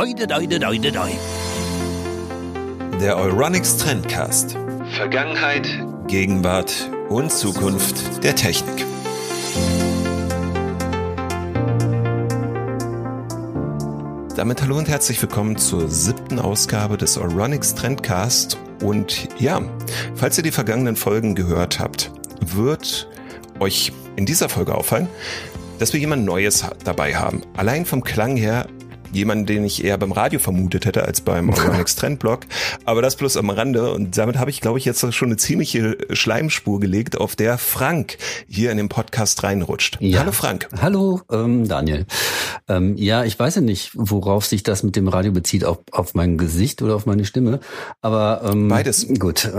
Oide, oide, oide, oide. Der Euronics Trendcast. Vergangenheit, Gegenwart und Zukunft der Technik. Damit hallo und herzlich willkommen zur siebten Ausgabe des Euronics Trendcast. Und ja, falls ihr die vergangenen Folgen gehört habt, wird euch in dieser Folge auffallen, dass wir jemand Neues dabei haben. Allein vom Klang her jemanden, den ich eher beim Radio vermutet hätte als beim Organics Trendblog. Aber das bloß am Rande. Und damit habe ich, glaube ich, jetzt schon eine ziemliche Schleimspur gelegt, auf der Frank hier in den Podcast reinrutscht. Ja. Hallo Frank. Hallo ähm, Daniel. Ähm, ja, ich weiß ja nicht, worauf sich das mit dem Radio bezieht, auf, auf mein Gesicht oder auf meine Stimme. Aber ähm, beides. Gut.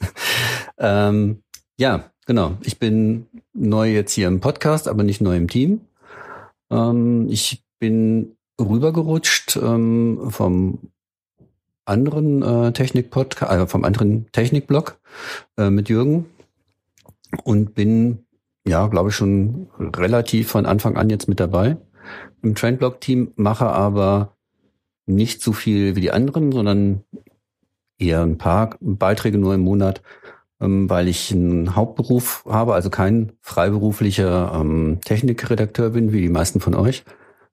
ähm, ja, genau. Ich bin neu jetzt hier im Podcast, aber nicht neu im Team. Ähm, ich bin rübergerutscht ähm, vom anderen äh, Technik-Podcast, äh, vom anderen Technik-Blog äh, mit Jürgen. Und bin, ja, glaube ich, schon relativ von Anfang an jetzt mit dabei. Im Trendblog-Team, mache aber nicht so viel wie die anderen, sondern eher ein paar Beiträge nur im Monat, ähm, weil ich einen Hauptberuf habe, also kein freiberuflicher ähm, Technikredakteur bin, wie die meisten von euch,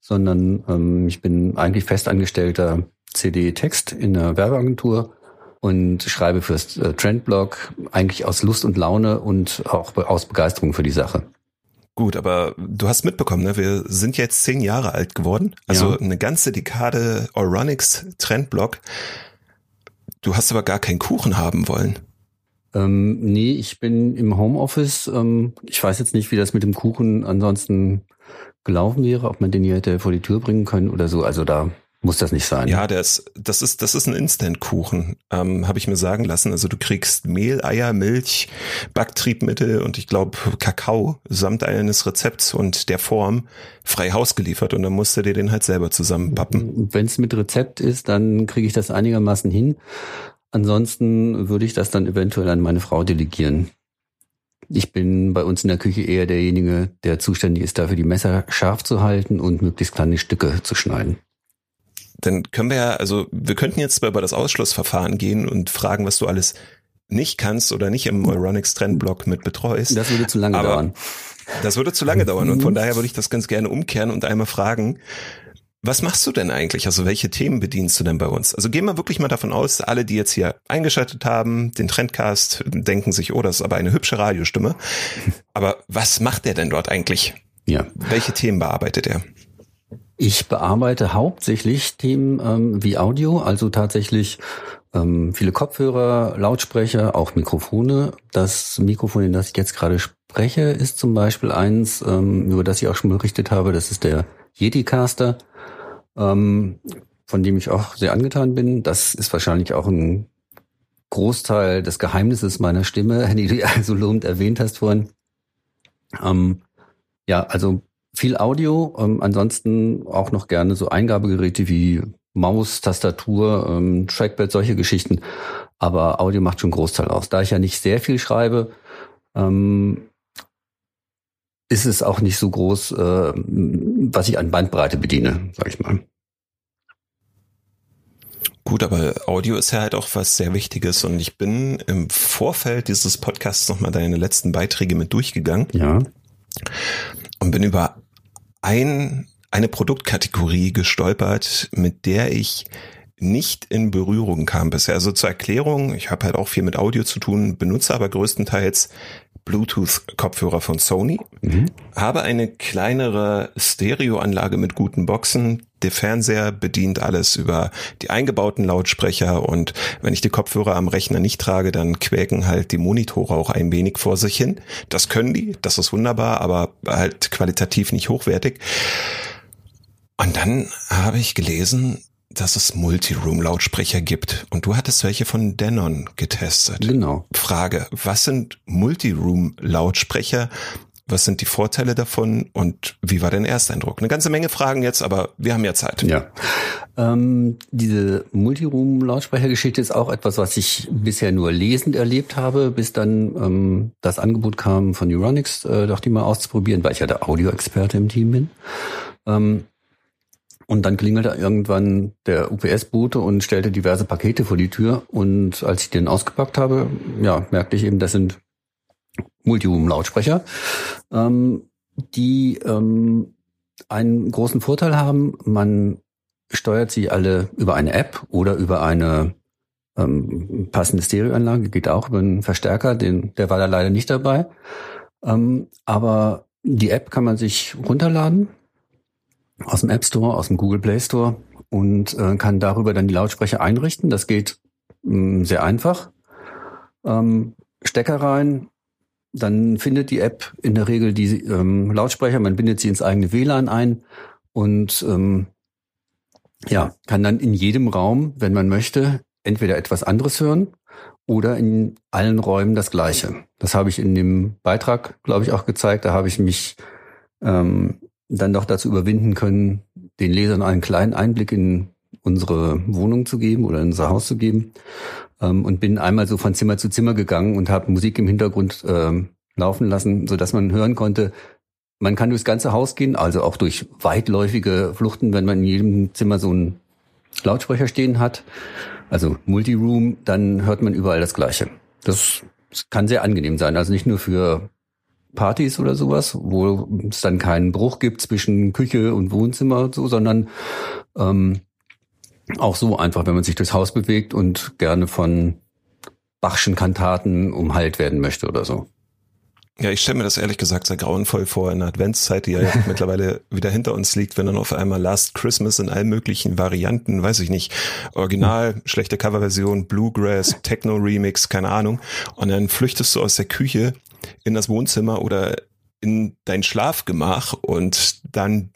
sondern ähm, ich bin eigentlich festangestellter CD-Text in einer Werbeagentur und schreibe fürs äh, Trendblog eigentlich aus Lust und Laune und auch aus Begeisterung für die Sache. Gut, aber du hast mitbekommen, ne? wir sind jetzt zehn Jahre alt geworden, also ja. eine ganze Dekade Euronics Trendblog. Du hast aber gar keinen Kuchen haben wollen. Ähm, nee, ich bin im Homeoffice. Ähm, ich weiß jetzt nicht, wie das mit dem Kuchen ansonsten gelaufen wäre, ob man den hier hätte vor die Tür bringen können oder so. Also da muss das nicht sein. Ja, das, das ist, das ist ein Instant-Kuchen, ähm, habe ich mir sagen lassen. Also du kriegst Mehl, Eier, Milch, Backtriebmittel und ich glaube Kakao samt eines Rezepts und der Form frei Haus geliefert und dann musst du dir den halt selber zusammenpappen. Wenn es mit Rezept ist, dann kriege ich das einigermaßen hin. Ansonsten würde ich das dann eventuell an meine Frau delegieren. Ich bin bei uns in der Küche eher derjenige, der zuständig ist, dafür die Messer scharf zu halten und möglichst kleine Stücke zu schneiden. Dann können wir ja, also wir könnten jetzt über das Ausschlussverfahren gehen und fragen, was du alles nicht kannst oder nicht im Euronics Trendblock mit betreust. Das würde zu lange Aber dauern. Das würde zu lange dauern und von daher würde ich das ganz gerne umkehren und einmal fragen, was machst du denn eigentlich? Also welche Themen bedienst du denn bei uns? Also gehen wir wirklich mal davon aus, alle, die jetzt hier eingeschaltet haben, den Trendcast, denken sich, oh, das ist aber eine hübsche Radiostimme. Aber was macht der denn dort eigentlich? Ja. Welche Themen bearbeitet er? Ich bearbeite hauptsächlich Themen ähm, wie Audio, also tatsächlich ähm, viele Kopfhörer, Lautsprecher, auch Mikrofone. Das Mikrofon, in das ich jetzt gerade spreche, ist zum Beispiel eins, ähm, über das ich auch schon berichtet habe. Das ist der Yeti-Caster ähm, von dem ich auch sehr angetan bin. Das ist wahrscheinlich auch ein Großteil des Geheimnisses meiner Stimme, die du also lobend erwähnt hast vorhin. Ähm, ja, also viel Audio, ähm, ansonsten auch noch gerne so Eingabegeräte wie Maus, Tastatur, ähm, Trackpad, solche Geschichten. Aber Audio macht schon einen Großteil aus. Da ich ja nicht sehr viel schreibe, ähm, ist es auch nicht so groß, äh, was ich an Bandbreite bediene, sag ich mal. Gut, aber Audio ist ja halt auch was sehr Wichtiges und ich bin im Vorfeld dieses Podcasts nochmal deine letzten Beiträge mit durchgegangen. Ja. Und bin über ein, eine Produktkategorie gestolpert, mit der ich nicht in Berührung kam bisher. Also zur Erklärung, ich habe halt auch viel mit Audio zu tun, benutze aber größtenteils Bluetooth-Kopfhörer von Sony, mhm. habe eine kleinere Stereoanlage mit guten Boxen. Der Fernseher bedient alles über die eingebauten Lautsprecher und wenn ich die Kopfhörer am Rechner nicht trage, dann quäken halt die Monitore auch ein wenig vor sich hin. Das können die, das ist wunderbar, aber halt qualitativ nicht hochwertig. Und dann habe ich gelesen, dass es Multiroom-Lautsprecher gibt. Und du hattest welche von Denon getestet. Genau. Frage, was sind Multiroom-Lautsprecher? Was sind die Vorteile davon und wie war dein Ersteindruck? Eine ganze Menge Fragen jetzt, aber wir haben ja Zeit. Ja. Ähm, diese Multiroom-Lautsprechergeschichte ist auch etwas, was ich bisher nur lesend erlebt habe, bis dann ähm, das Angebot kam von Euronics, äh, doch die mal auszuprobieren, weil ich ja der Audioexperte im Team bin. Ähm, Und dann klingelte irgendwann der UPS-Bote und stellte diverse Pakete vor die Tür. Und als ich den ausgepackt habe, ja, merkte ich eben, das sind Multiroom-Lautsprecher, ähm, die ähm, einen großen Vorteil haben. Man steuert sie alle über eine App oder über eine ähm, passende Stereoanlage, geht auch über einen Verstärker, den, der war da leider nicht dabei. Ähm, aber die App kann man sich runterladen aus dem App Store, aus dem Google Play Store und äh, kann darüber dann die Lautsprecher einrichten. Das geht mh, mm, sehr einfach. Ähm, Stecker rein, dann findet die App in der Regel die ähm, Lautsprecher, man bindet sie ins eigene WLAN ein und ähm, ja, kann dann in jedem Raum, wenn man möchte, entweder etwas anderes hören oder in allen Räumen das Gleiche. Das habe ich in dem Beitrag, glaube ich, auch gezeigt. Da habe ich mich ähm, dann doch dazu überwinden können, den Lesern einen kleinen Einblick in unsere Wohnung zu geben oder in unser Haus zu geben. Ähm, und bin einmal so von Zimmer zu Zimmer gegangen und habe Musik im Hintergrund ähm, laufen lassen, so dass man hören konnte, man kann durchs ganze Haus gehen, also auch durch weitläufige Fluchten, wenn man in jedem Zimmer so einen Lautsprecher stehen hat, also Multiroom, dann hört man überall das Gleiche. Das kann sehr angenehm sein. Also nicht nur für Partys oder sowas, wo es dann keinen Bruch gibt zwischen Küche und Wohnzimmer und so, sondern ähm, auch so einfach, wenn man sich durchs Haus bewegt und gerne von Bachschen Kantaten umheilt werden möchte oder so. Ja, ich stelle mir das ehrlich gesagt sehr grauenvoll vor in der Adventszeit, die ja mittlerweile wieder hinter uns liegt, wenn dann auf einmal Last Christmas in allen möglichen Varianten, weiß ich nicht, Original, schlechte Coverversion, Bluegrass, Techno Remix, keine Ahnung, und dann flüchtest du aus der Küche in das Wohnzimmer oder in dein Schlafgemach und dann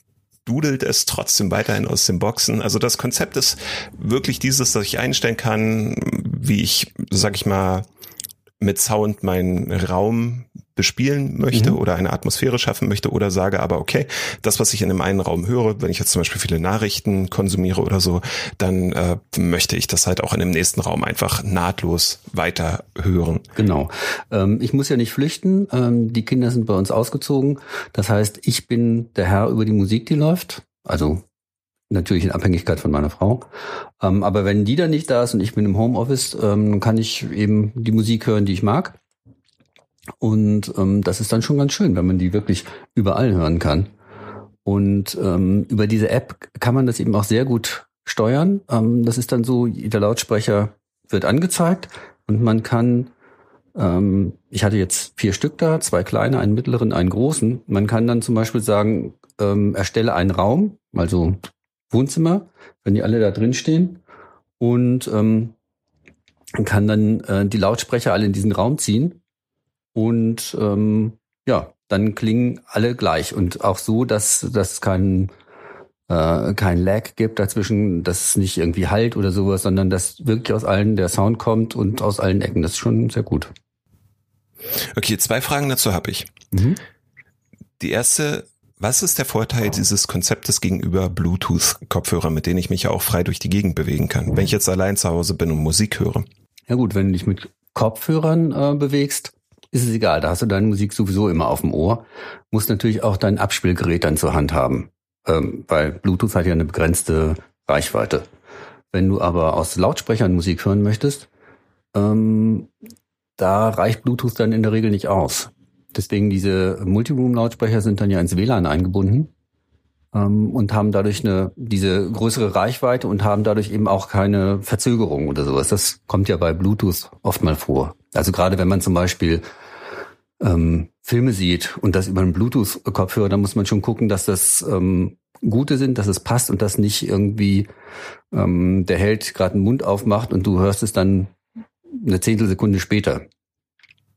dudelt es trotzdem weiterhin aus den Boxen. Also das Konzept ist wirklich dieses, dass ich einstellen kann, wie ich, sag ich mal, mit Sound meinen Raum bespielen möchte mhm. oder eine Atmosphäre schaffen möchte oder sage aber, okay, das, was ich in dem einen Raum höre, wenn ich jetzt zum Beispiel viele Nachrichten konsumiere oder so, dann äh, möchte ich das halt auch in dem nächsten Raum einfach nahtlos weiter hören. Genau. Ähm, ich muss ja nicht flüchten. Ähm, die Kinder sind bei uns ausgezogen. Das heißt, ich bin der Herr über die Musik, die läuft. Also natürlich in Abhängigkeit von meiner Frau. Ähm, aber wenn die dann nicht da ist und ich bin im Homeoffice, ähm, kann ich eben die Musik hören, die ich mag. Und ähm, das ist dann schon ganz schön, wenn man die wirklich überall hören kann. Und ähm, über diese App kann man das eben auch sehr gut steuern. Ähm, das ist dann so, der Lautsprecher wird angezeigt und man kann, ähm, ich hatte jetzt vier Stück da, zwei kleine, einen mittleren, einen großen. Man kann dann zum Beispiel sagen, ähm, erstelle einen Raum, also Wohnzimmer, wenn die alle da drin stehen und ähm, kann dann äh, die Lautsprecher alle in diesen Raum ziehen und ähm, ja, dann klingen alle gleich und auch so, dass das kein äh, kein Lag gibt dazwischen, dass es nicht irgendwie halt oder sowas, sondern dass wirklich aus allen der Sound kommt und aus allen Ecken. Das ist schon sehr gut. Okay, zwei Fragen dazu habe ich. Mhm. Die erste, was ist der Vorteil dieses Konzeptes gegenüber Bluetooth-Kopfhörern, mit denen ich mich ja auch frei durch die Gegend bewegen kann, wenn ich jetzt allein zu Hause bin und Musik höre? Ja gut, wenn du dich mit Kopfhörern äh, bewegst, ist es egal. Da hast du deine Musik sowieso immer auf dem Ohr. Musst natürlich auch dein Abspielgerät dann zur Hand haben, ähm, weil Bluetooth hat ja eine begrenzte Reichweite. Wenn du aber aus Lautsprechern Musik hören möchtest, ähm, da reicht Bluetooth dann in der Regel nicht aus. Deswegen diese Multiroom-Lautsprecher sind dann ja ins WLAN eingebunden ähm, und haben dadurch eine diese größere Reichweite und haben dadurch eben auch keine Verzögerung oder sowas. Das kommt ja bei Bluetooth oft mal vor. Also gerade wenn man zum Beispiel ähm, Filme sieht und das über einen Bluetooth-Kopfhörer, dann muss man schon gucken, dass das ähm, gute sind, dass es passt und dass nicht irgendwie ähm, der Held gerade einen Mund aufmacht und du hörst es dann eine Zehntelsekunde später.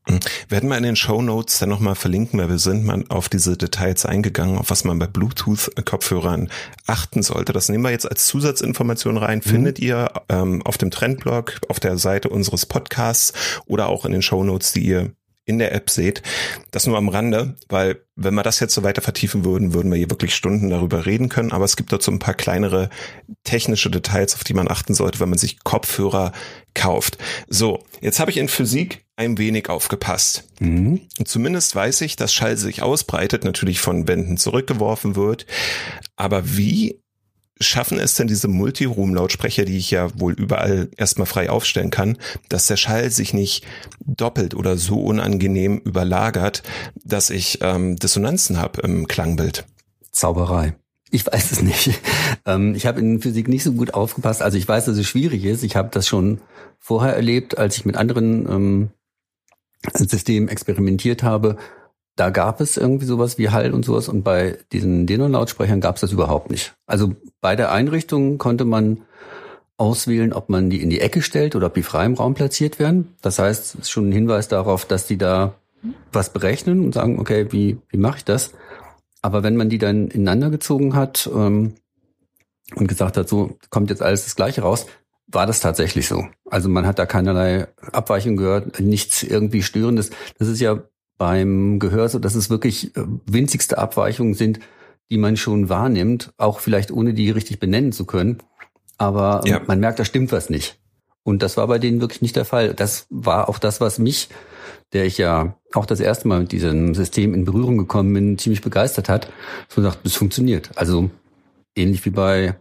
Mhm. Werden wir in den Show Notes dann nochmal verlinken, weil wir sind mal auf diese Details eingegangen, auf was man bei Bluetooth-Kopfhörern achten sollte. Das nehmen wir jetzt als Zusatzinformation rein. Mhm. Findet ihr ähm, auf dem Trendblog, auf der Seite unseres Podcasts oder auch in den Show Notes, die ihr in der App seht. Das nur am Rande, weil wenn wir das jetzt so weiter vertiefen würden, würden wir hier wirklich Stunden darüber reden können. Aber es gibt dazu ein paar kleinere technische Details, auf die man achten sollte, wenn man sich Kopfhörer kauft. So, jetzt habe ich in Physik ein wenig aufgepasst. Mhm. Und zumindest weiß ich, dass Schall sich ausbreitet, natürlich von Wänden zurückgeworfen wird. Aber wie schaffen es denn diese Multiroom-Lautsprecher, die ich ja wohl überall erstmal frei aufstellen kann, dass der Schall sich nicht doppelt oder so unangenehm überlagert, dass ich ähm, Dissonanzen habe im Klangbild? Zauberei. Ich weiß es nicht. Ähm, ich habe in Physik nicht so gut aufgepasst. Also ich weiß, dass es schwierig ist. Ich habe das schon vorher erlebt, als ich mit anderen ähm, Systemen experimentiert habe. Da gab es irgendwie sowas wie Hall und sowas und bei diesen Denon-Lautsprechern gab es das überhaupt nicht. Also bei der Einrichtung konnte man auswählen, ob man die in die Ecke stellt oder ob die frei im Raum platziert werden. Das heißt, es ist schon ein Hinweis darauf, dass die da was berechnen und sagen, okay, wie, wie mache ich das? Aber wenn man die dann ineinander gezogen hat ähm, und gesagt hat, so kommt jetzt alles das Gleiche raus, war das tatsächlich so. Also man hat da keinerlei Abweichung gehört, nichts irgendwie Störendes. Das ist ja beim Gehör so, dass es wirklich äh, winzigste Abweichungen sind, die man schon wahrnimmt, auch vielleicht ohne die richtig benennen zu können. Aber ja. man merkt, da stimmt was nicht. Und das war bei denen wirklich nicht der Fall. Das war auch das, was mich der ich ja auch das erste Mal mit diesem System in Berührung gekommen bin, ziemlich begeistert hat, so sagt, es funktioniert. Also ähnlich wie bei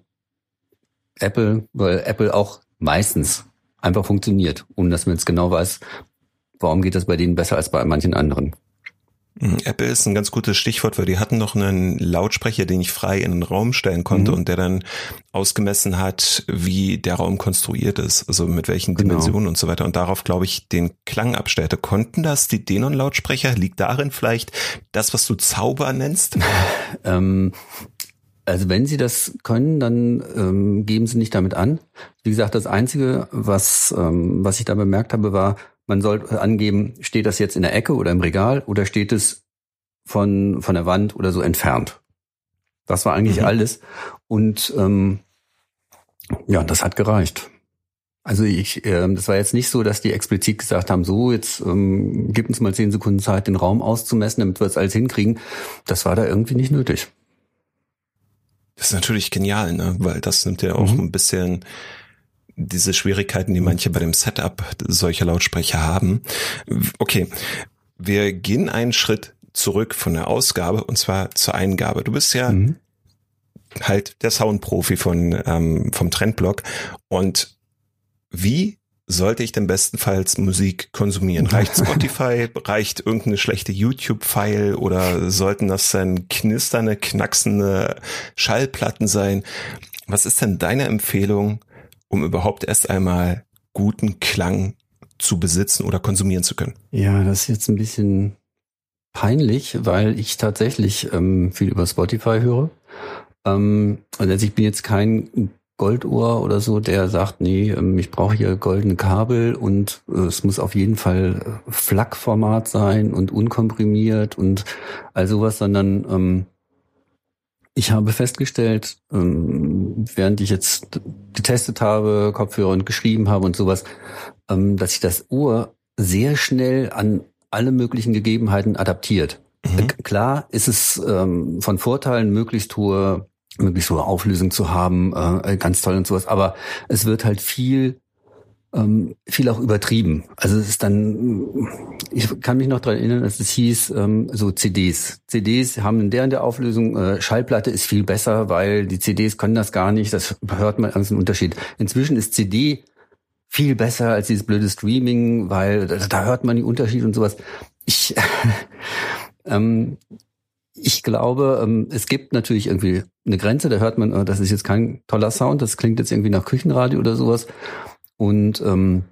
Apple, weil Apple auch meistens einfach funktioniert, ohne dass man jetzt genau weiß, warum geht das bei denen besser als bei manchen anderen. Mhm. Apple ist ein ganz gutes Stichwort, weil die hatten noch einen Lautsprecher, den ich frei in den Raum stellen konnte mhm. und der dann ausgemessen hat, wie der Raum konstruiert ist, also mit welchen genau. Dimensionen und so weiter und darauf, glaube ich, den Klang abstellte. Konnten das die Denon-Lautsprecher? Liegt darin vielleicht das, was du Zauber nennst? ähm, also wenn sie das können, dann ähm, geben sie nicht damit an. Wie gesagt, das Einzige, was, ähm, was ich da bemerkt habe, war, man soll angeben, steht das jetzt in der Ecke oder im Regal oder steht es von, von der Wand oder so entfernt. Das war eigentlich mhm. alles. Und ähm, ja, das hat gereicht. Also ich, äh, das war jetzt nicht so, dass die explizit gesagt haben, so, jetzt ähm, gib uns mal zehn Sekunden Zeit, den Raum auszumessen, damit wir es alles hinkriegen. Das war da irgendwie nicht nötig. Das ist natürlich genial, ne? Weil das nimmt ja auch mhm. ein bisschen diese Schwierigkeiten, die manche bei dem Setup solcher Lautsprecher haben. Okay, wir gehen einen Schritt zurück von der Ausgabe und zwar zur Eingabe. Du bist ja mhm. halt der Soundprofi von ähm, vom Trendblock und wie sollte ich denn bestenfalls Musik konsumieren? Reicht Spotify? reicht irgendeine schlechte YouTube-File? Oder sollten das dann knisternde, knacksende Schallplatten sein? Was ist denn deine Empfehlung, um überhaupt erst einmal guten Klang zu besitzen oder konsumieren zu können? Ja, das ist jetzt ein bisschen peinlich, weil ich tatsächlich ähm, viel über Spotify höre. Ähm, also ich bin jetzt kein Goldohr oder so, der sagt, nee, ähm, ich brauche hier goldene Kabel und äh, es muss auf jeden Fall äh, FLAC-Format sein und unkomprimiert und all sowas, sondern ähm, ich habe festgestellt, ähm, während ich jetzt getestet habe, Kopfhörer und geschrieben habe und sowas, ähm, dass sich das Ohr sehr schnell an alle möglichen Gegebenheiten adaptiert. Mhm. Klar ist es ähm, von Vorteilen, möglichst hohe, möglichst hohe Auflösung zu haben, äh, ganz toll und sowas, aber es wird halt viel ähm, viel auch übertrieben. Also es ist dann, ich kann mich noch daran erinnern, dass es hieß, ähm, so CDs. CDs haben in der in der Auflösung, äh, Schallplatte ist viel besser, weil die CDs können das gar nicht, das hört man als einen Unterschied. Inzwischen ist CD viel besser als dieses blöde Streaming, weil da, da hört man die Unterschiede und sowas. Ich, ähm, ich glaube, ähm, es gibt natürlich irgendwie eine Grenze, da hört man, äh, das ist jetzt kein toller Sound, das klingt jetzt irgendwie nach Küchenradio oder sowas. Und ähm,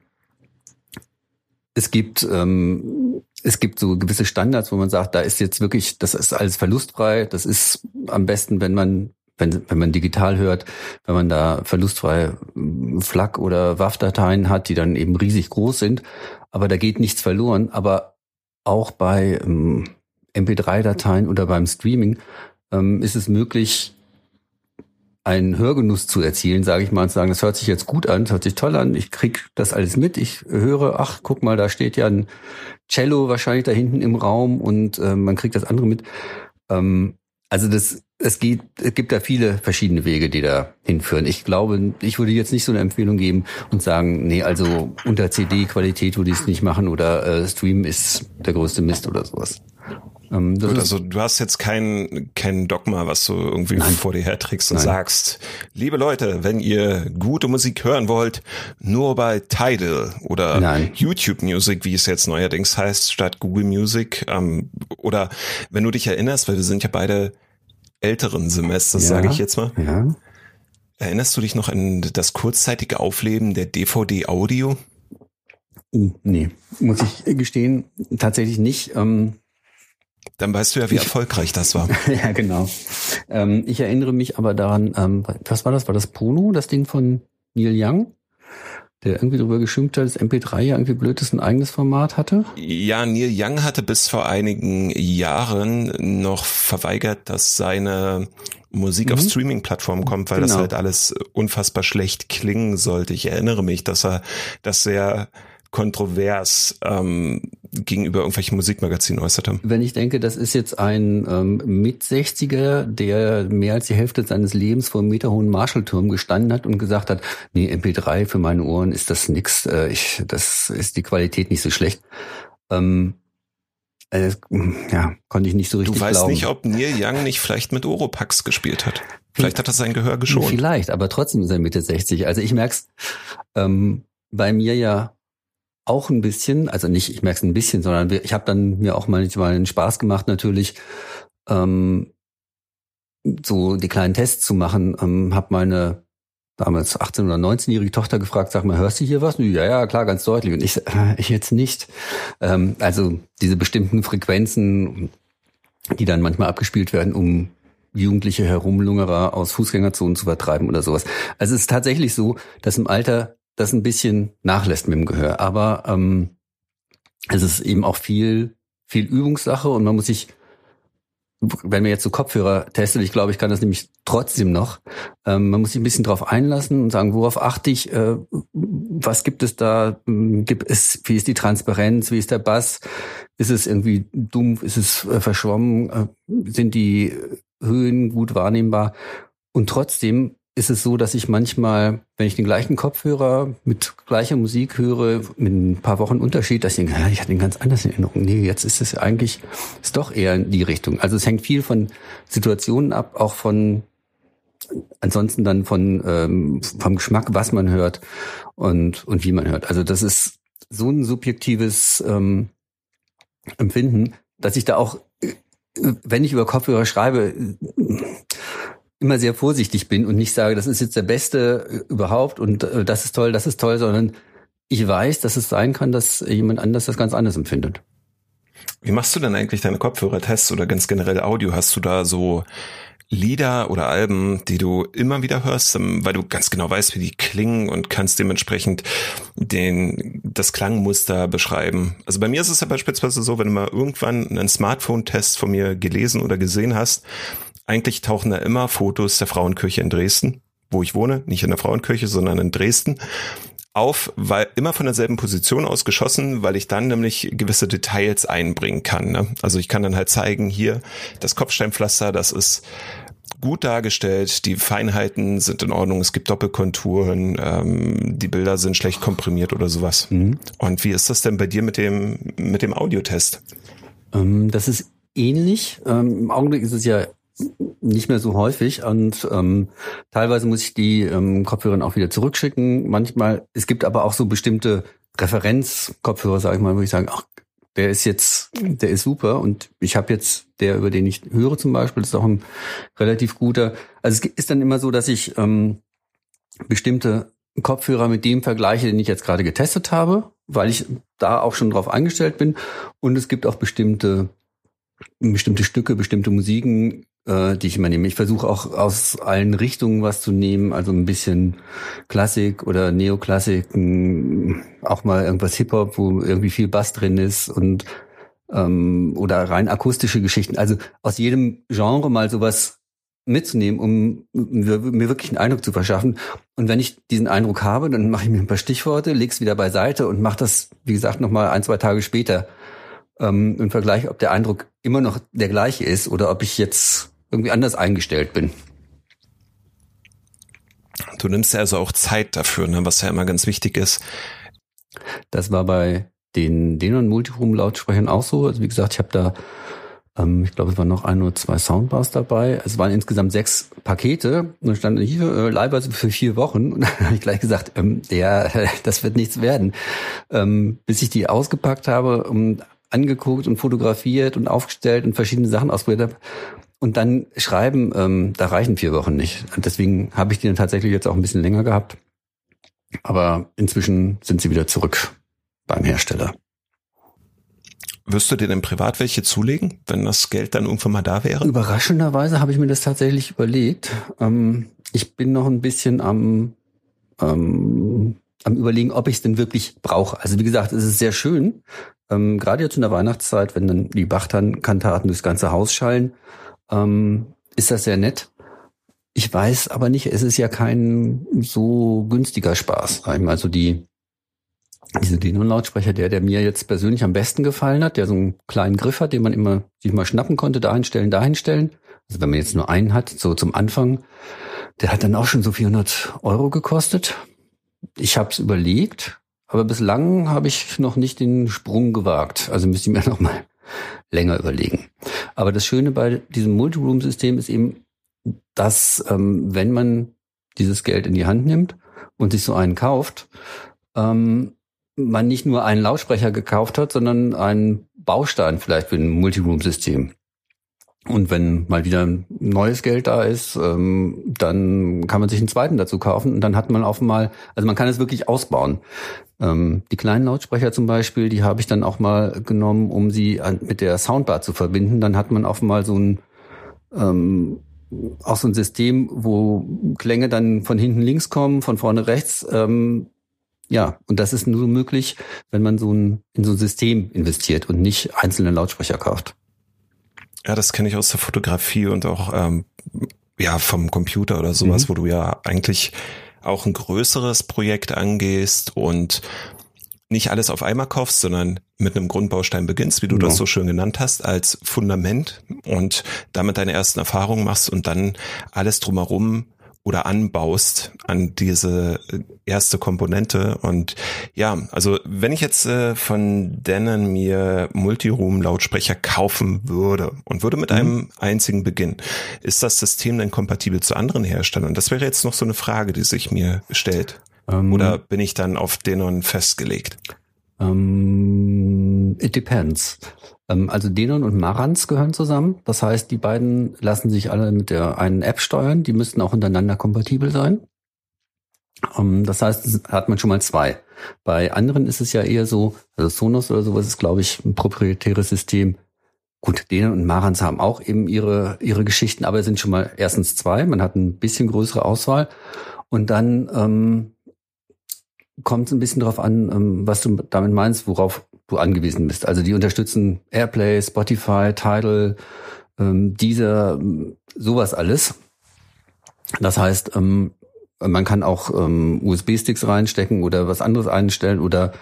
es gibt ähm, es gibt so gewisse Standards, wo man sagt, da ist jetzt wirklich, das ist alles verlustfrei. Das ist am besten, wenn man wenn, wenn man digital hört, wenn man da verlustfrei hm, FLAC oder WAV-Dateien hat, die dann eben riesig groß sind, aber da geht nichts verloren. Aber auch bei ähm, MP3-Dateien oder beim Streaming ähm, ist es möglich, einen Hörgenuss zu erzielen, sage ich mal, und sagen, das hört sich jetzt gut an, das hört sich toll an, ich krieg das alles mit, ich höre, ach, guck mal, da steht ja ein Cello wahrscheinlich da hinten im Raum und äh, man kriegt das andere mit. Ähm, also das, es geht, es gibt da viele verschiedene Wege, die da hinführen. Ich glaube, ich würde jetzt nicht so eine Empfehlung geben und sagen, nee, also unter CD-Qualität würde ich es nicht machen oder äh, Stream ist der größte Mist oder sowas. Ähm, Gut, also du hast jetzt kein, kein Dogma, was du irgendwie Nein. vor dir herträgst und Nein. sagst, liebe Leute, wenn ihr gute Musik hören wollt, nur bei Tidal oder Nein. YouTube Music, wie es jetzt neuerdings heißt, statt Google Music. Ähm, oder wenn du dich erinnerst, weil wir sind ja beide älteren Semesters, ja, sage ich jetzt mal. Ja. Erinnerst du dich noch an das kurzzeitige Aufleben der DVD Audio? Uh, nee, muss ich gestehen, tatsächlich nicht. Ähm, Dann weißt du ja, wie ich, erfolgreich das war. ja, genau. Ähm, ich erinnere mich aber daran, ähm, was war das? War das Pono, das Ding von Neil Young? der irgendwie darüber geschimpft hat, dass MP3 ja irgendwie blöd ist, ein eigenes Format hatte? Ja, Neil Young hatte bis vor einigen Jahren noch verweigert, dass seine Musik mhm. auf Streaming-Plattformen kommt, weil genau. das halt alles unfassbar schlecht klingen sollte. Ich erinnere mich, dass er das sehr kontrovers ähm, gegenüber irgendwelchen Musikmagazinen äußert haben. Wenn ich denke, das ist jetzt ein ähm, Mit-60er, der mehr als die Hälfte seines Lebens vor einem meterhohen Marshallturm gestanden hat und gesagt hat, nee, MP3 für meine Ohren ist das nix, äh, ich, das ist die Qualität nicht so schlecht. Ähm, äh, ja, konnte ich nicht so richtig Du weißt glauben. nicht, ob Neil Young nicht vielleicht mit Oropax gespielt hat. Vielleicht hat er sein Gehör geschont. Vielleicht, aber trotzdem ist er Mitte 60. Also ich merk's ähm, bei mir ja auch ein bisschen, also nicht, ich merke es ein bisschen, sondern ich habe dann mir auch manchmal einen Spaß gemacht, natürlich ähm, so die kleinen Tests zu machen. Ähm, habe meine damals 18 oder 19-jährige Tochter gefragt, sag mal, hörst du hier was? Ja, ja, klar, ganz deutlich. Und ich, äh, ich jetzt nicht. Ähm, also diese bestimmten Frequenzen, die dann manchmal abgespielt werden, um jugendliche Herumlungerer aus Fußgängerzonen zu vertreiben oder sowas. Also es ist tatsächlich so, dass im Alter das ein bisschen nachlässt mit dem Gehör. Aber ähm, es ist eben auch viel, viel Übungssache und man muss sich, wenn man jetzt so Kopfhörer testet, ich glaube, ich kann das nämlich trotzdem noch, ähm, man muss sich ein bisschen drauf einlassen und sagen, worauf achte ich, äh, was gibt es da, gibt es, wie ist die Transparenz, wie ist der Bass, ist es irgendwie dumpf, ist es äh, verschwommen, äh, sind die Höhen gut wahrnehmbar und trotzdem ist es so, dass ich manchmal, wenn ich den gleichen Kopfhörer mit gleicher Musik höre, mit ein paar Wochen Unterschied, dass ich denke, ja, ich hatte ihn ganz anders in Erinnerung. Nee, jetzt ist es eigentlich, ist doch eher in die Richtung. Also es hängt viel von Situationen ab, auch von, ansonsten dann von, ähm, vom Geschmack, was man hört und, und wie man hört. Also das ist so ein subjektives ähm, Empfinden, dass ich da auch, äh, wenn ich über Kopfhörer schreibe, immer sehr vorsichtig bin und nicht sage, das ist jetzt der Beste überhaupt und äh, das ist toll, das ist toll, sondern ich weiß, dass es sein kann, dass jemand anders das ganz anders empfindet. Wie machst du denn eigentlich deine Kopfhörertests oder ganz generell Audio? Hast du da so Lieder oder Alben, die du immer wieder hörst, ähm, weil du ganz genau weißt, wie die klingen und kannst dementsprechend den, das Klangmuster beschreiben. Also bei mir ist es ja beispielsweise so, wenn du mal irgendwann einen Smartphone-Test von mir gelesen oder gesehen hast, eigentlich tauchen da immer Fotos der Frauenkirche in Dresden, wo ich wohne, nicht in der Frauenkirche, sondern in Dresden auf, weil immer von derselben Position aus geschossen, weil ich dann nämlich gewisse Details einbringen kann. Ne? Also ich kann dann halt zeigen, hier das Kopfsteinpflaster, das ist gut dargestellt, die Feinheiten sind in Ordnung, es gibt Doppelkonturen, ähm, die Bilder sind schlecht komprimiert oder sowas. Mhm. Und wie ist das denn bei dir mit dem mit dem Audiotest? Ähm, das ist ähnlich. Ähm, Im Augenblick ist es ja nicht mehr so häufig und ähm, teilweise muss ich die ähm, Kopfhörer auch wieder zurückschicken. Manchmal, es gibt aber auch so bestimmte Referenzkopfhörer, sage ich mal, wo ich sage, ach, der ist jetzt, der ist super und ich habe jetzt der, über den ich höre zum Beispiel, ist auch ein relativ guter. Also es ist dann immer so, dass ich ähm, bestimmte Kopfhörer mit dem vergleiche, den ich jetzt gerade getestet habe, weil ich da auch schon drauf eingestellt bin. Und es gibt auch bestimmte bestimmte Stücke, bestimmte Musiken, äh, die ich immer nehme. Ich versuche auch aus allen Richtungen was zu nehmen, also ein bisschen Klassik oder Neoklassik, auch mal irgendwas Hip-Hop, wo irgendwie viel Bass drin ist und ähm, oder rein akustische Geschichten. Also aus jedem Genre mal sowas mitzunehmen, um mir wirklich einen Eindruck zu verschaffen. Und wenn ich diesen Eindruck habe, dann mache ich mir ein paar Stichworte, leg's wieder beiseite und mache das, wie gesagt, nochmal ein, zwei Tage später ähm, im Vergleich, ob der Eindruck immer noch der gleiche ist oder ob ich jetzt irgendwie anders eingestellt bin. Du nimmst ja also auch Zeit dafür, ne, was ja immer ganz wichtig ist. Das war bei den Denon Multiroom Lautsprechern auch so. Also wie gesagt, ich habe da Ähm, ich glaube, es waren noch ein oder zwei Soundbars dabei. Es waren insgesamt sechs Pakete und stand hier äh, Leihweise für vier Wochen. Und dann habe ich gleich gesagt, ähm, ja, das wird nichts werden. Ähm, bis ich die ausgepackt habe und angeguckt und fotografiert und aufgestellt und verschiedene Sachen ausprobiert habe. Und dann schreiben, ähm, da reichen vier Wochen nicht. Deswegen habe ich die dann tatsächlich jetzt auch ein bisschen länger gehabt. Aber inzwischen sind sie wieder zurück beim Hersteller. Wirst du dir denn privat welche zulegen, wenn das Geld dann irgendwann mal da wäre? Überraschenderweise habe ich mir das tatsächlich überlegt. Ähm, ich bin noch ein bisschen am, ähm, am überlegen, ob ich es denn wirklich brauche. Also wie gesagt, es ist sehr schön, ähm, gerade jetzt in der Weihnachtszeit, wenn dann die Bachtan-Kantaten durchs ganze Haus schallen, ähm, ist das sehr nett. Ich weiß aber nicht, es ist ja kein so günstiger Spaß. Also die diese Denon-Lautsprecher, der, der mir jetzt persönlich am besten gefallen hat, der so einen kleinen Griff hat, den man immer sich mal schnappen konnte, da hinstellen, da hinstellen. Also wenn man jetzt nur einen hat, so zum Anfang, der hat dann auch schon so 400 Euro gekostet. Ich habe es überlegt, aber bislang habe ich noch nicht den Sprung gewagt. Also müsste ich mir noch mal länger überlegen. Aber das Schöne bei diesem Multiroom-System ist eben, dass ähm, wenn man dieses Geld in die Hand nimmt und sich so einen kauft, ähm, man nicht nur einen Lautsprecher gekauft hat, sondern einen Baustein vielleicht für ein Multiroom-System. Und wenn mal wieder neues Geld da ist, ähm, dann kann man sich einen zweiten dazu kaufen und dann hat man auf einmal, also man kann es wirklich ausbauen. Ähm, die kleinen Lautsprecher zum Beispiel, die habe ich dann auch mal genommen, um sie an, mit der Soundbar zu verbinden. Dann hat man auf einmal so ein ähm, auch so ein System, wo Klänge dann von hinten links kommen, von vorne rechts. Ähm, ja, und das ist nur möglich, wenn man so ein, in so ein System investiert und nicht einzelne Lautsprecher kauft. Ja, das kenne ich aus der Fotografie und auch ähm, ja vom Computer oder sowas, mhm. wo du ja eigentlich auch ein größeres Projekt angehst und nicht alles auf einmal kaufst, sondern mit einem Grundbaustein beginnst, wie du genau. das so schön genannt hast, als Fundament und damit deine ersten Erfahrungen machst und dann alles drumherum oder anbaust an diese erste Komponente. Und ja, also wenn ich jetzt äh, von Denon mir Multiroom-Lautsprecher kaufen würde und würde mit mhm. einem einzigen beginnen, ist das System dann kompatibel zu anderen Herstellern? Das wäre jetzt noch so eine Frage, die sich mir stellt. Ähm, oder bin ich dann auf Denon festgelegt? Ähm, it depends. Ähm, also Denon und Marantz gehören zusammen. Das heißt, die beiden lassen sich alle mit der einen App steuern. Die müssten auch untereinander kompatibel sein. Ähm, das heißt, hat man schon mal zwei. Bei anderen ist es ja eher so, also Sonos oder sowas ist, glaube ich, ein proprietäres System. Gut, Denon und Marantz haben auch eben ihre, ihre Geschichten, aber es sind schon mal erstens zwei. Man hat ein bisschen größere Auswahl. Und dann ähm, kommt es ein bisschen darauf an, ähm, was du damit meinst, worauf du angewiesen bist. Also die unterstützen Airplay, Spotify, Tidal, ähm, Deezer, sowas alles. Das heißt, ähm, man kann auch USB-Sticks reinstecken oder was anderes einstellen oder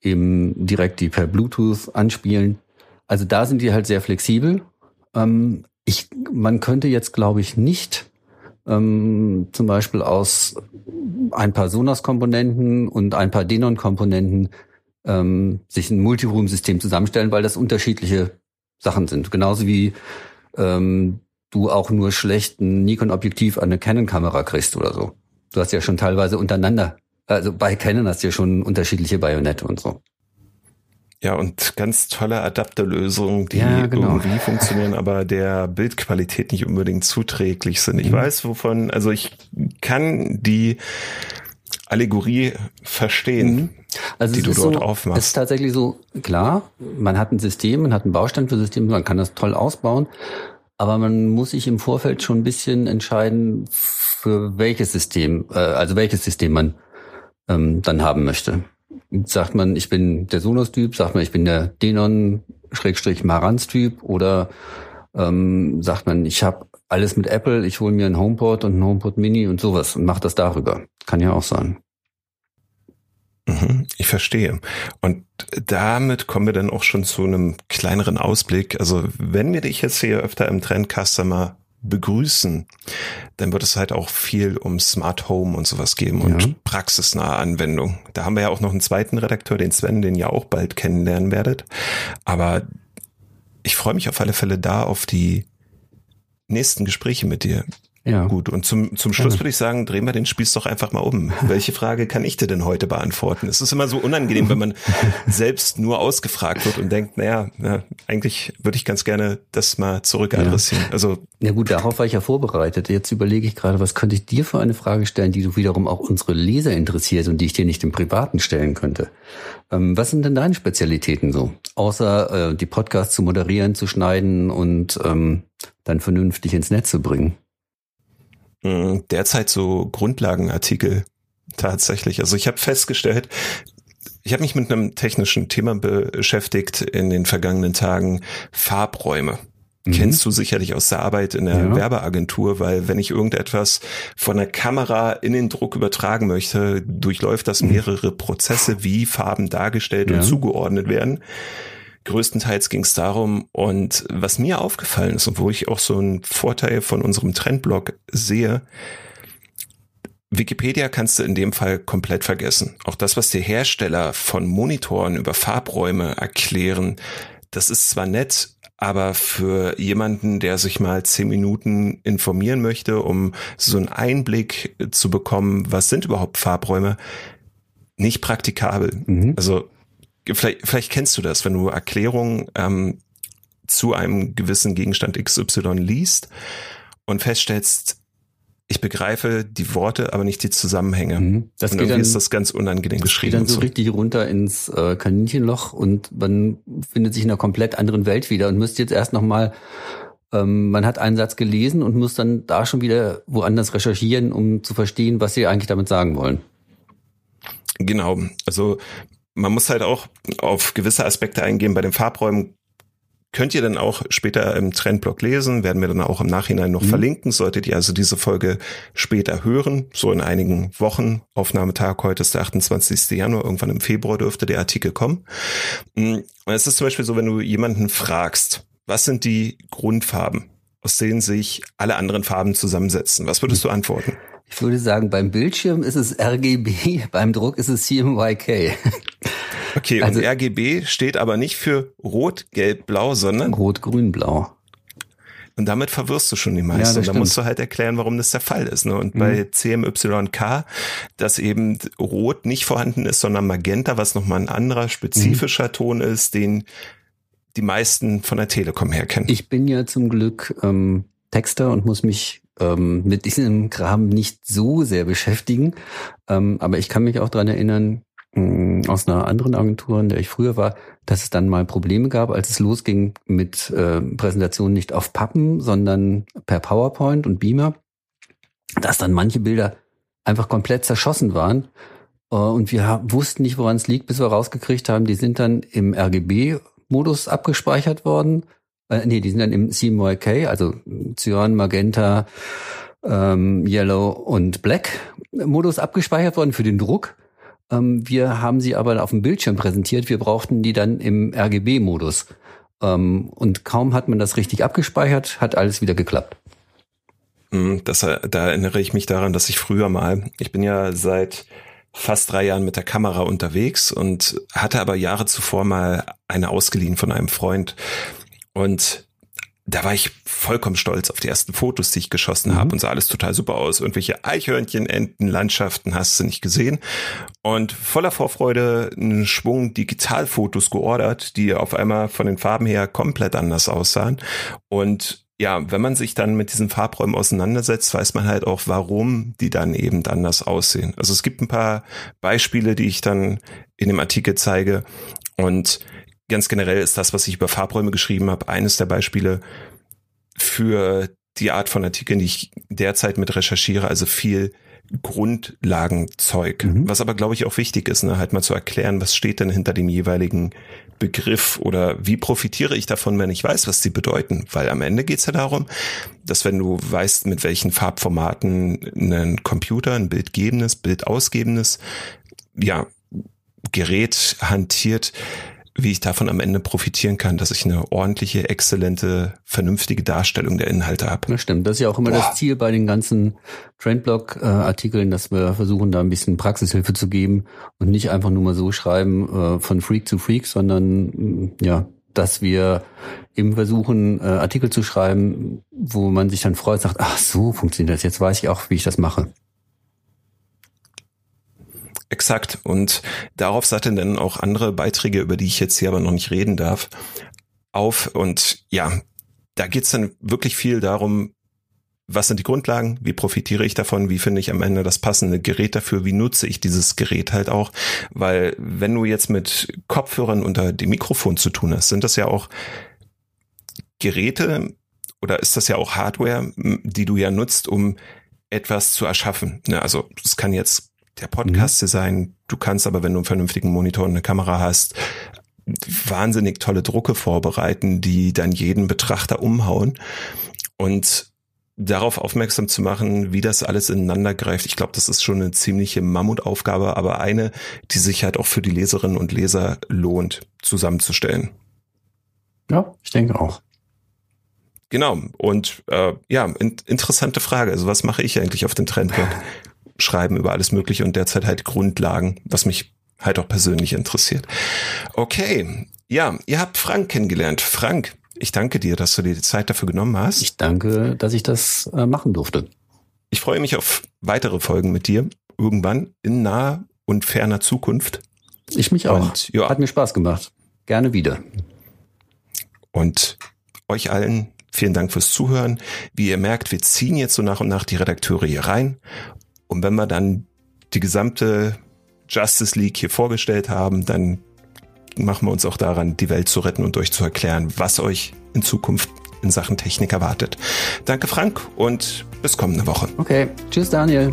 eben direkt die per Bluetooth anspielen. Also da sind die halt sehr flexibel. Ich, man könnte jetzt, glaube ich, nicht ähm, zum Beispiel aus ein paar Sonos-Komponenten und ein paar Denon-Komponenten ähm, sich ein Multiroom-System zusammenstellen, weil das unterschiedliche Sachen sind. Genauso wie ähm, du auch nur schlecht ein Nikon-Objektiv an eine Canon-Kamera kriegst oder so. Du hast ja schon teilweise untereinander, also bei Canon hast du ja schon unterschiedliche Bajonette und so. Ja, und ganz tolle Adapterlösungen, die ja, genau. irgendwie funktionieren, aber der Bildqualität nicht unbedingt zuträglich sind. Ich mhm. weiß, wovon, also ich kann die Allegorie verstehen, mhm. also die du dort so, aufmachst. Es ist tatsächlich so, klar, man hat ein System, man hat einen Baustein für System, man kann das toll ausbauen, aber man muss sich im Vorfeld schon ein bisschen entscheiden, für welches System, äh, also welches System man ähm, dann haben möchte. Sagt man, ich bin der Sonos-Typ, sagt man, ich bin der Denon-Marantz-Typ oder ähm, sagt man, ich habe alles mit Apple, ich hole mir einen HomePod und einen HomePod Mini und sowas und mache das darüber. Kann ja auch sein. Mhm, ich verstehe. Und damit kommen wir dann auch schon zu einem kleineren Ausblick. Also wenn wir dich jetzt hier öfter im Trend Customer begrüßen, dann wird es halt auch viel um Smart Home und sowas geben ja. und praxisnahe Anwendung. Da haben wir ja auch noch einen zweiten Redakteur, den Sven, den ihr auch bald kennenlernen werdet. Aber ich freue mich auf alle Fälle da auf die nächsten Gespräche mit dir. Ja. Gut, und zum, zum Schluss würde ich sagen, drehen wir den Spieß doch einfach mal um. Welche Frage kann ich dir denn heute beantworten? Es ist immer so unangenehm, wenn man selbst nur ausgefragt wird und denkt, naja, na, eigentlich würde ich ganz gerne das mal zurückadressieren. Ja. Also. Ja gut, darauf war ich ja vorbereitet. Jetzt überlege ich gerade, was könnte ich dir für eine Frage stellen, die du wiederum auch unsere Leser interessiert und die ich dir nicht im Privaten stellen könnte. Ähm, was sind denn deine Spezialitäten so? Außer äh, die Podcasts zu moderieren, zu schneiden und ähm, dann vernünftig ins Netz zu bringen. Derzeit so Grundlagenartikel tatsächlich. Also ich habe festgestellt, ich habe mich mit einem technischen Thema beschäftigt in den vergangenen Tagen, Farbräume. Mhm. Kennst du sicherlich aus der Arbeit in der ja. Werbeagentur, weil wenn ich irgendetwas von der Kamera in den Druck übertragen möchte, durchläuft das mhm. mehrere Prozesse, wie Farben dargestellt ja. und zugeordnet werden. Größtenteils ging es darum und was mir aufgefallen ist und wo ich auch so einen Vorteil von unserem Trendblog sehe, Wikipedia kannst du in dem Fall komplett vergessen. Auch das, was die Hersteller von Monitoren über Farbräume erklären, das ist zwar nett, aber für jemanden, der sich mal zehn Minuten informieren möchte, um so einen Einblick zu bekommen, was sind überhaupt Farbräume, nicht praktikabel. Mhm. Also vielleicht, vielleicht kennst du das, wenn du Erklärungen ähm, zu einem gewissen Gegenstand XY liest und feststellst, ich begreife die Worte, aber nicht die Zusammenhänge. Mhm. Das und geht dann, ist das ganz unangenehm das geschrieben. Geht dann so, so richtig runter ins äh, Kaninchenloch und man findet sich in einer komplett anderen Welt wieder und müsste jetzt erst nochmal ähm, man hat einen Satz gelesen und muss dann da schon wieder woanders recherchieren, um zu verstehen, was sie eigentlich damit sagen wollen. Genau. Also man muss halt auch auf gewisse Aspekte eingehen. Bei den Farbräumen könnt ihr dann auch später im Trendblog lesen, werden wir dann auch im Nachhinein noch mhm. verlinken. Solltet ihr also diese Folge später hören, so in einigen Wochen, Aufnahmetag heute ist der 28. Januar, irgendwann im Februar dürfte der Artikel kommen. Mm, und es ist zum Beispiel so, wenn du jemanden fragst, was sind die Grundfarben, aus denen sich alle anderen Farben zusammensetzen? Was würdest du antworten? Ich würde sagen, beim Bildschirm ist es RGB, beim Druck ist es CMYK. Okay, also, und RGB steht aber nicht für Rot, Gelb, Blau, sondern Rot, Grün, Blau. Und damit verwirrst du schon die meisten. Ja, und da musst du halt erklären, warum das der Fall ist. Ne? Und mhm. bei CMYK, dass eben Rot nicht vorhanden ist, sondern Magenta, was nochmal ein anderer spezifischer mhm. Ton ist, den die meisten von der Telekom her kennen. Ich bin ja zum Glück ähm, Texter und muss mich ähm, mit diesem Kram nicht so sehr beschäftigen. Ähm, aber ich kann mich auch dran erinnern, aus einer anderen Agentur, in der ich früher war, dass es dann mal Probleme gab, als es losging mit äh, Präsentationen nicht auf Pappen, sondern per PowerPoint und Beamer, dass dann manche Bilder einfach komplett zerschossen waren. Äh, und wir wussten nicht, woran es liegt, bis wir rausgekriegt haben, die sind dann im RGB-Modus abgespeichert worden äh, nee, die sind dann im CMYK, also Cyan, Magenta, ähm, Yellow und Black Modus abgespeichert worden für den Druck. Ähm, wir haben sie aber auf dem Bildschirm präsentiert. Wir brauchten die dann im RGB-Modus. Ähm, und kaum hat man das richtig abgespeichert, hat alles wieder geklappt. Hm, das, da erinnere ich mich daran, dass ich früher mal, ich bin ja seit fast drei Jahren mit der Kamera unterwegs und hatte aber Jahre zuvor mal eine ausgeliehen von einem Freund. Und da war ich vollkommen stolz auf die ersten Fotos, die ich geschossen mhm. habe und sah alles total super aus. Irgendwelche Eichhörnchen, Enten, Landschaften hast du nicht gesehen. Und voller Vorfreude einen Schwung Digitalfotos geordert, die auf einmal von den Farben her komplett anders aussahen. Und ja, wenn man sich dann mit diesen Farbräumen auseinandersetzt, weiß man halt auch, warum die dann eben anders aussehen. Also es gibt ein paar Beispiele, die ich dann in dem Artikel zeige. Und ganz generell ist das, was ich über Farbräume geschrieben habe, eines der Beispiele für die Art von Artikeln, die ich derzeit mit recherchiere, also viel Grundlagenzeug. Mhm. Was aber, glaube ich, auch wichtig ist, ne, halt mal zu erklären, was steht denn hinter dem jeweiligen Begriff oder wie profitiere ich davon, wenn ich weiß, was die bedeuten. Weil am Ende geht's ja darum, dass wenn du weißt, mit welchen Farbformaten ein Computer, ein bildgebendes, bildausgebendes, ja, Gerät hantiert, wie ich davon am Ende profitieren kann, dass ich eine ordentliche, exzellente, vernünftige Darstellung der Inhalte habe. Das stimmt. Das ist ja auch immer Boah. das Ziel bei den ganzen Trendblog-Artikeln, dass wir versuchen, da ein bisschen Praxishilfe zu geben und nicht einfach nur mal so schreiben äh, von Freak zu Freak, sondern mm, ja, dass wir eben versuchen, äh, Artikel zu schreiben, wo man sich dann freut, sagt, ach so funktioniert das, jetzt weiß ich auch, wie ich das mache. Exakt. Und darauf satteln dann auch andere Beiträge, über die ich jetzt hier aber noch nicht reden darf, auf. Und ja, da geht's dann wirklich viel darum, was sind die Grundlagen, wie profitiere ich davon, wie finde ich am Ende das passende Gerät dafür, wie nutze ich dieses Gerät halt auch, weil wenn du jetzt mit Kopfhörern unter dem Mikrofon zu tun hast, sind das ja auch Geräte oder ist das ja auch Hardware, die du ja nutzt, um etwas zu erschaffen. Ne, also es kann jetzt der Podcast mhm. sein, du kannst aber, wenn du einen vernünftigen Monitor und eine Kamera hast, wahnsinnig tolle Drucke vorbereiten, die dann jeden Betrachter umhauen. Und darauf aufmerksam zu machen, wie das alles ineinander greift. Ich glaube, das ist schon eine ziemliche Mammutaufgabe, aber eine, die sich halt auch für die Leserinnen und Leser lohnt, zusammenzustellen. Ja, ich denke auch. Genau. Und äh, ja, in, interessante Frage. Also was mache ich eigentlich auf den Trendblog? Schreiben über alles Mögliche und derzeit halt Grundlagen, was mich halt auch persönlich interessiert. Okay. Ja, ihr habt Frank kennengelernt. Frank, ich danke dir, dass du dir die Zeit dafür genommen hast. Ich danke, dass ich das äh, machen durfte. Ich freue mich auf weitere Folgen mit dir irgendwann in naher und ferner Zukunft. Ich mich auch. Und, ja. Hat mir Spaß gemacht. Gerne wieder. Und euch allen vielen Dank fürs Zuhören. Wie ihr merkt, wir ziehen jetzt so nach und nach die Redakteure hier rein. Und wenn wir dann die gesamte Justice League hier vorgestellt haben, dann machen wir uns auch daran, die Welt zu retten und euch zu erklären, was euch in Zukunft in Sachen Technik erwartet. Danke Frank und bis kommende Woche. Okay, tschüss Daniel.